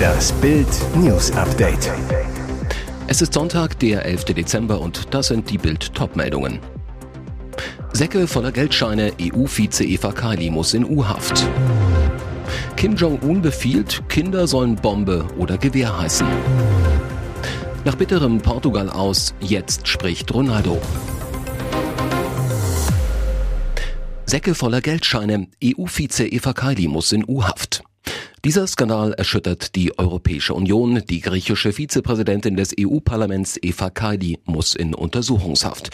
Das Bild News Update. Es ist Sonntag, der 11. Dezember und das sind die Bild Topmeldungen. Säcke voller Geldscheine, EU-Vize Eva Kaili muss in U-Haft. Kim Jong-un befiehlt, Kinder sollen Bombe oder Gewehr heißen. Nach bitterem Portugal aus, jetzt spricht Ronaldo. Säcke voller Geldscheine. EU-Vize Eva Kaili muss in U-Haft. Dieser Skandal erschüttert die Europäische Union. Die griechische Vizepräsidentin des EU-Parlaments Eva Kaili muss in Untersuchungshaft.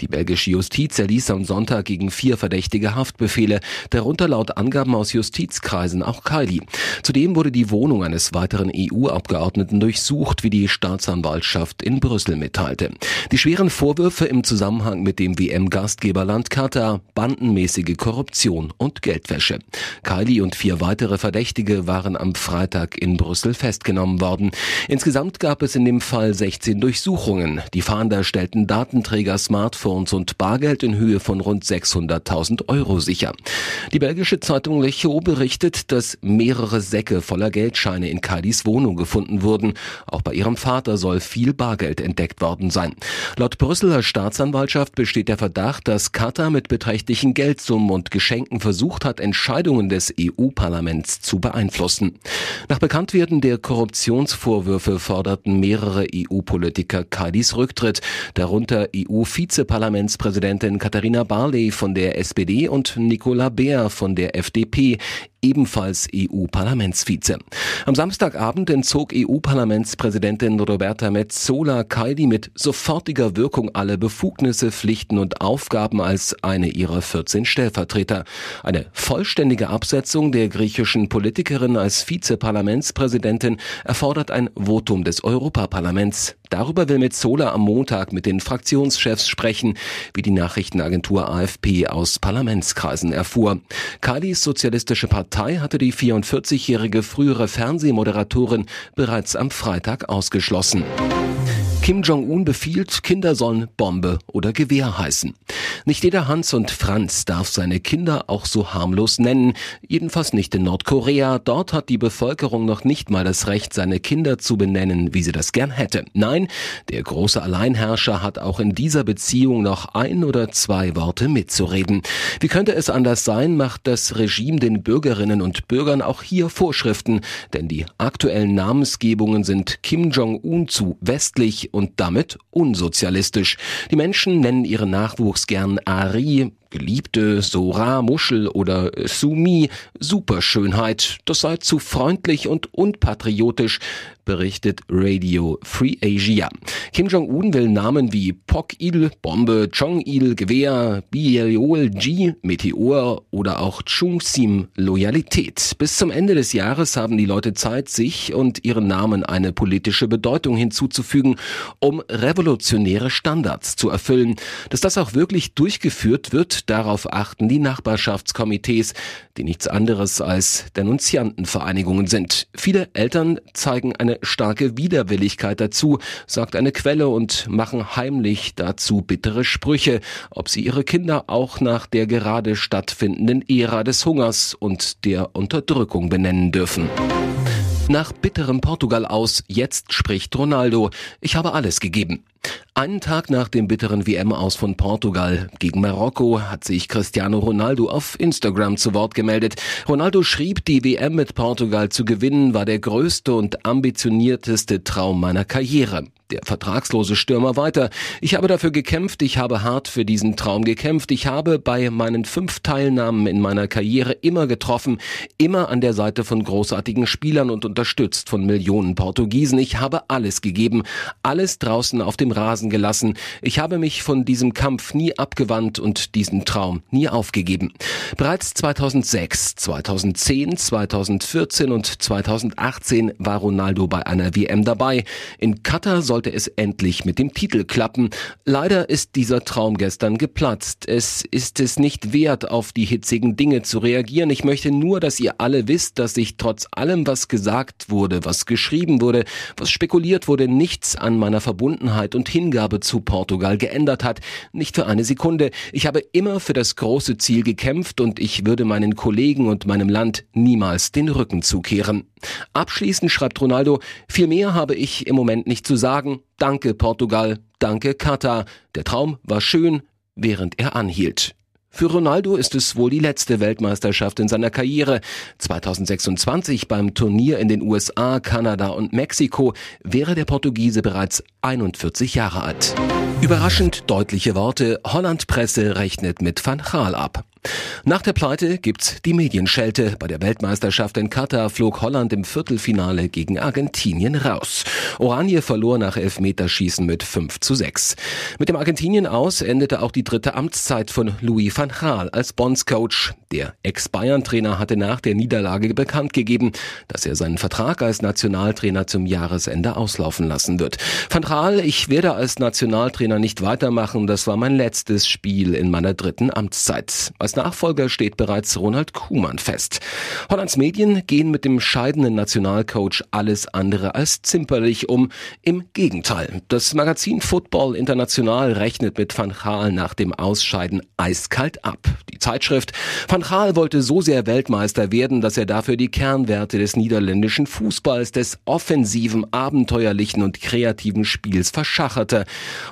Die belgische Justiz erließ am Sonntag gegen vier verdächtige Haftbefehle, darunter laut Angaben aus Justizkreisen auch Kaili. Zudem wurde die Wohnung eines weiteren EU-Abgeordneten durchsucht, wie die Staatsanwaltschaft in Brüssel mitteilte. Die schweren Vorwürfe im Zusammenhang mit dem WM-Gastgeberland Katar, bandenmäßige Korruption und Geldwäsche. Kaili und vier weitere Verdächtige waren am Freitag in Brüssel festgenommen worden. Insgesamt gab es in dem Fall 16 Durchsuchungen. Die Fahnder stellten Datenträger, Smartphones und Bargeld in Höhe von rund 600.000 Euro sicher. Die belgische Zeitung Lecho berichtet, dass mehrere Säcke voller Geldscheine in Kadis Wohnung gefunden wurden. Auch bei ihrem Vater soll viel Bargeld entdeckt worden sein. Laut Brüsseler Staatsanwaltschaft besteht der Verdacht, dass Katar mit beträchtlichen Geldsummen und Geschenken versucht hat, Entscheidungen des EU-Parlaments zu beeinflussen beeinflussen. Nach Bekanntwerden der Korruptionsvorwürfe forderten mehrere EU-Politiker Kadis Rücktritt, darunter EU-Vizeparlamentspräsidentin Katharina Barley von der SPD und Nicola Beer von der FDP ebenfalls EU-Parlamentsvize. Am Samstagabend entzog EU-Parlamentspräsidentin Roberta Metzola Kaidi mit sofortiger Wirkung alle Befugnisse, Pflichten und Aufgaben als eine ihrer 14 Stellvertreter. Eine vollständige Absetzung der griechischen Politikerin als Vizeparlamentspräsidentin erfordert ein Votum des Europaparlaments. Darüber will Metzola am Montag mit den Fraktionschefs sprechen, wie die Nachrichtenagentur AFP aus Parlamentskreisen erfuhr. Kadis sozialistische Partei hatte die 44-jährige frühere Fernsehmoderatorin bereits am Freitag ausgeschlossen. Kim Jong-un befiehlt, Kinder sollen Bombe oder Gewehr heißen. Nicht jeder Hans und Franz darf seine Kinder auch so harmlos nennen, jedenfalls nicht in Nordkorea. Dort hat die Bevölkerung noch nicht mal das Recht, seine Kinder zu benennen, wie sie das gern hätte. Nein, der große Alleinherrscher hat auch in dieser Beziehung noch ein oder zwei Worte mitzureden. Wie könnte es anders sein, macht das Regime den Bürgerinnen und Bürgern auch hier Vorschriften, denn die aktuellen Namensgebungen sind Kim Jong-un zu westlich und damit unsozialistisch. Die Menschen nennen ihren Nachwuchs gern Ari, Geliebte, Sora, Muschel oder Sumi, Superschönheit. Das sei zu freundlich und unpatriotisch, berichtet Radio Free Asia. Kim Jong-un will Namen wie Pok-il, Bombe, Chong-il, Gewehr, Biol-G, Meteor oder auch Chung-sim, Loyalität. Bis zum Ende des Jahres haben die Leute Zeit, sich und ihren Namen eine politische Bedeutung hinzuzufügen, um revolutionäre Standards zu erfüllen. Dass das auch wirklich durchgeführt wird, darauf achten die Nachbarschaftskomitees, die nichts anderes als Denunziantenvereinigungen sind. Viele Eltern zeigen eine starke Widerwilligkeit dazu, sagt eine Quelle und machen heimlich dazu bittere Sprüche, ob sie ihre Kinder auch nach der gerade stattfindenden Ära des Hungers und der Unterdrückung benennen dürfen. Nach bitterem Portugal aus, jetzt spricht Ronaldo. Ich habe alles gegeben. Einen Tag nach dem bitteren WM-Aus von Portugal gegen Marokko hat sich Cristiano Ronaldo auf Instagram zu Wort gemeldet. Ronaldo schrieb, die WM mit Portugal zu gewinnen war der größte und ambitionierteste Traum meiner Karriere der vertragslose Stürmer weiter. Ich habe dafür gekämpft, ich habe hart für diesen Traum gekämpft, ich habe bei meinen fünf Teilnahmen in meiner Karriere immer getroffen, immer an der Seite von großartigen Spielern und unterstützt von Millionen Portugiesen. Ich habe alles gegeben, alles draußen auf dem Rasen gelassen. Ich habe mich von diesem Kampf nie abgewandt und diesen Traum nie aufgegeben. Bereits 2006, 2010, 2014 und 2018 war Ronaldo bei einer WM dabei. In Katar soll sollte es endlich mit dem Titel klappen. Leider ist dieser Traum gestern geplatzt. Es ist es nicht wert, auf die hitzigen Dinge zu reagieren. Ich möchte nur, dass ihr alle wisst, dass sich trotz allem, was gesagt wurde, was geschrieben wurde, was spekuliert wurde, nichts an meiner Verbundenheit und Hingabe zu Portugal geändert hat. Nicht für eine Sekunde. Ich habe immer für das große Ziel gekämpft und ich würde meinen Kollegen und meinem Land niemals den Rücken zukehren. Abschließend schreibt Ronaldo, viel mehr habe ich im Moment nicht zu sagen. Danke Portugal, danke Katar. Der Traum war schön, während er anhielt. Für Ronaldo ist es wohl die letzte Weltmeisterschaft in seiner Karriere. 2026 beim Turnier in den USA, Kanada und Mexiko wäre der Portugiese bereits 41 Jahre alt. Überraschend deutliche Worte. Holland Presse rechnet mit Van Gaal ab. Nach der Pleite gibt's die Medienschelte. Bei der Weltmeisterschaft in Katar flog Holland im Viertelfinale gegen Argentinien raus. Oranje verlor nach Elfmeterschießen mit 5 zu 6. Mit dem Argentinien aus endete auch die dritte Amtszeit von Louis van Gaal als Bondscoach. Der Ex-Bayern-Trainer hatte nach der Niederlage bekannt gegeben, dass er seinen Vertrag als Nationaltrainer zum Jahresende auslaufen lassen wird. Van Gaal, ich werde als Nationaltrainer nicht weitermachen. Das war mein letztes Spiel in meiner dritten Amtszeit. Als Nachfolger steht bereits Ronald Kuhmann fest. Hollands Medien gehen mit dem scheidenden Nationalcoach alles andere als zimperlich um. Im Gegenteil. Das Magazin Football International rechnet mit Van Gaal nach dem Ausscheiden eiskalt ab. Die Zeitschrift Van Gaal wollte so sehr Weltmeister werden, dass er dafür die Kernwerte des niederländischen Fußballs, des offensiven, abenteuerlichen und kreativen Spiels verschacherte.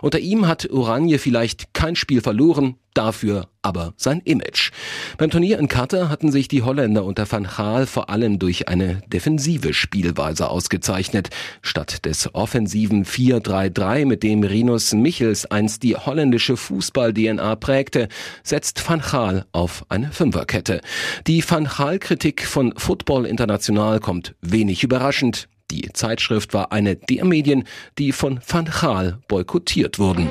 Unter ihm hat Oranje vielleicht kein Spiel verloren, dafür aber sein Image. Beim Turnier in Katar hatten sich die Holländer unter Van Gaal vor allem durch eine defensive Spielweise ausgezeichnet. Statt des offensiven 4-3-3, mit dem Rinus Michels einst die holländische Fußball-DNA prägte, setzt Van Gaal auf eine Fünferkette. Die Van Gaal-Kritik von Football International kommt wenig überraschend. Die Zeitschrift war eine der Medien, die von Van Gaal boykottiert wurden.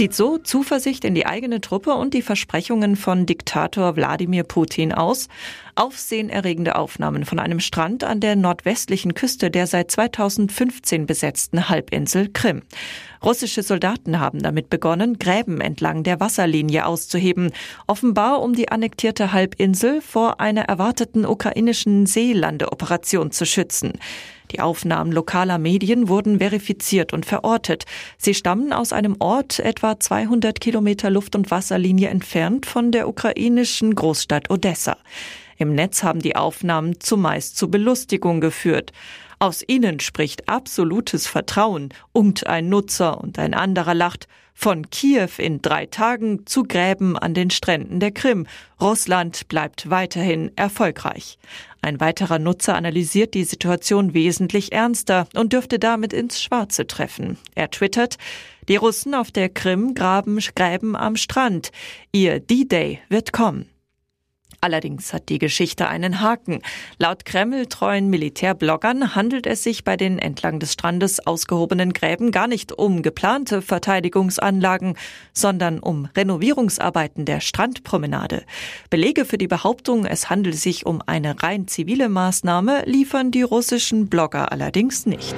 Zieht so Zuversicht in die eigene Truppe und die Versprechungen von Diktator Wladimir Putin aus? Aufsehenerregende Aufnahmen von einem Strand an der nordwestlichen Küste der seit 2015 besetzten Halbinsel Krim. Russische Soldaten haben damit begonnen, Gräben entlang der Wasserlinie auszuheben, offenbar um die annektierte Halbinsel vor einer erwarteten ukrainischen Seelandeoperation zu schützen. Die Aufnahmen lokaler Medien wurden verifiziert und verortet. Sie stammen aus einem Ort etwa 200 Kilometer Luft- und Wasserlinie entfernt von der ukrainischen Großstadt Odessa. Im Netz haben die Aufnahmen zumeist zu Belustigung geführt. Aus ihnen spricht absolutes Vertrauen, unkt ein Nutzer und ein anderer lacht. Von Kiew in drei Tagen zu Gräben an den Stränden der Krim. Russland bleibt weiterhin erfolgreich. Ein weiterer Nutzer analysiert die Situation wesentlich ernster und dürfte damit ins Schwarze treffen. Er twittert, die Russen auf der Krim graben Gräben am Strand. Ihr D-Day wird kommen. Allerdings hat die Geschichte einen Haken. Laut Kreml-treuen Militärbloggern handelt es sich bei den entlang des Strandes ausgehobenen Gräben gar nicht um geplante Verteidigungsanlagen, sondern um Renovierungsarbeiten der Strandpromenade. Belege für die Behauptung, es handelt sich um eine rein zivile Maßnahme, liefern die russischen Blogger allerdings nicht.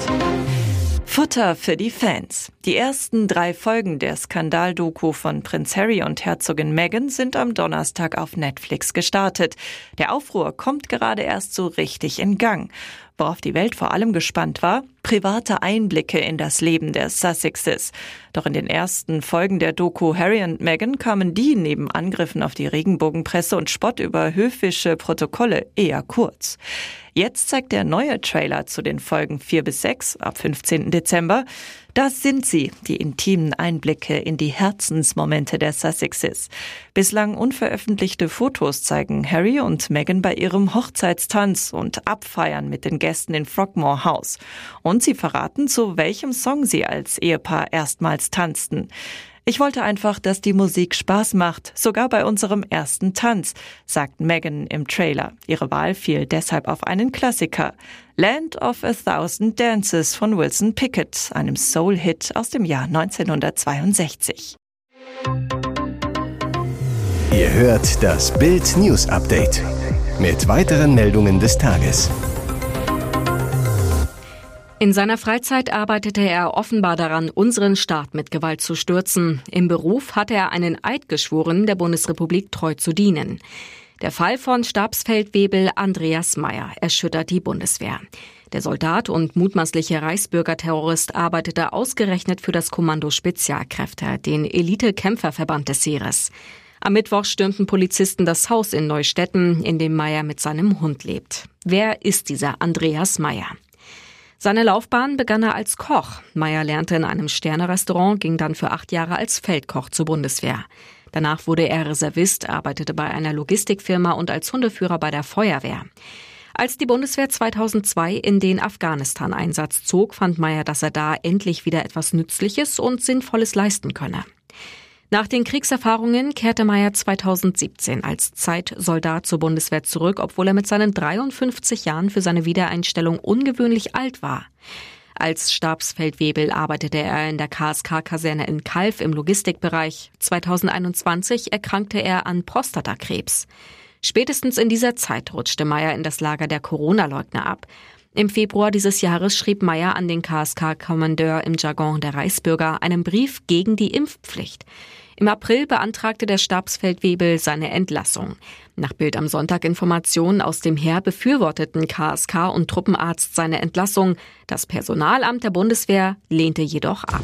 Futter für die Fans. Die ersten drei Folgen der Skandaldoku von Prinz Harry und Herzogin Meghan sind am Donnerstag auf Netflix gestartet. Der Aufruhr kommt gerade erst so richtig in Gang. Worauf die Welt vor allem gespannt war, private Einblicke in das Leben der Sussexes. Doch in den ersten Folgen der Doku Harry und Meghan kamen die neben Angriffen auf die Regenbogenpresse und Spott über höfische Protokolle eher kurz. Jetzt zeigt der neue Trailer zu den Folgen 4 bis 6 ab 15. Dezember. Das sind sie, die intimen Einblicke in die Herzensmomente der Sussexes. Bislang unveröffentlichte Fotos zeigen Harry und Meghan bei ihrem Hochzeitstanz und Abfeiern mit den Gästen in Frogmore House. Und sie verraten, zu welchem Song sie als Ehepaar erstmals tanzten. Ich wollte einfach, dass die Musik Spaß macht, sogar bei unserem ersten Tanz, sagt Megan im Trailer. Ihre Wahl fiel deshalb auf einen Klassiker. Land of a Thousand Dances von Wilson Pickett, einem Soul-Hit aus dem Jahr 1962. Ihr hört das Bild News Update mit weiteren Meldungen des Tages. In seiner Freizeit arbeitete er offenbar daran, unseren Staat mit Gewalt zu stürzen. Im Beruf hatte er einen Eid geschworen, der Bundesrepublik treu zu dienen. Der Fall von Stabsfeldwebel Andreas Meyer erschüttert die Bundeswehr. Der Soldat und mutmaßliche Reichsbürgerterrorist arbeitete ausgerechnet für das Kommando Spezialkräfte, den Elite-Kämpferverband des Heeres. Am Mittwoch stürmten Polizisten das Haus in Neustetten, in dem Meyer mit seinem Hund lebt. Wer ist dieser Andreas Meyer? Seine Laufbahn begann er als Koch. Meyer lernte in einem Sternerestaurant, ging dann für acht Jahre als Feldkoch zur Bundeswehr. Danach wurde er Reservist, arbeitete bei einer Logistikfirma und als Hundeführer bei der Feuerwehr. Als die Bundeswehr 2002 in den Afghanistan-Einsatz zog, fand Meyer, dass er da endlich wieder etwas Nützliches und Sinnvolles leisten könne. Nach den Kriegserfahrungen kehrte Meyer 2017 als Zeitsoldat zur Bundeswehr zurück, obwohl er mit seinen 53 Jahren für seine Wiedereinstellung ungewöhnlich alt war. Als Stabsfeldwebel arbeitete er in der KSK-Kaserne in Kalf im Logistikbereich. 2021 erkrankte er an Prostatakrebs. Spätestens in dieser Zeit rutschte Meyer in das Lager der Corona-Leugner ab. Im Februar dieses Jahres schrieb Meyer an den KSK-Kommandeur im Jargon der Reichsbürger einen Brief gegen die Impfpflicht. Im April beantragte der Stabsfeldwebel seine Entlassung. Nach Bild am Sonntag Informationen aus dem Heer befürworteten KSK und Truppenarzt seine Entlassung. Das Personalamt der Bundeswehr lehnte jedoch ab.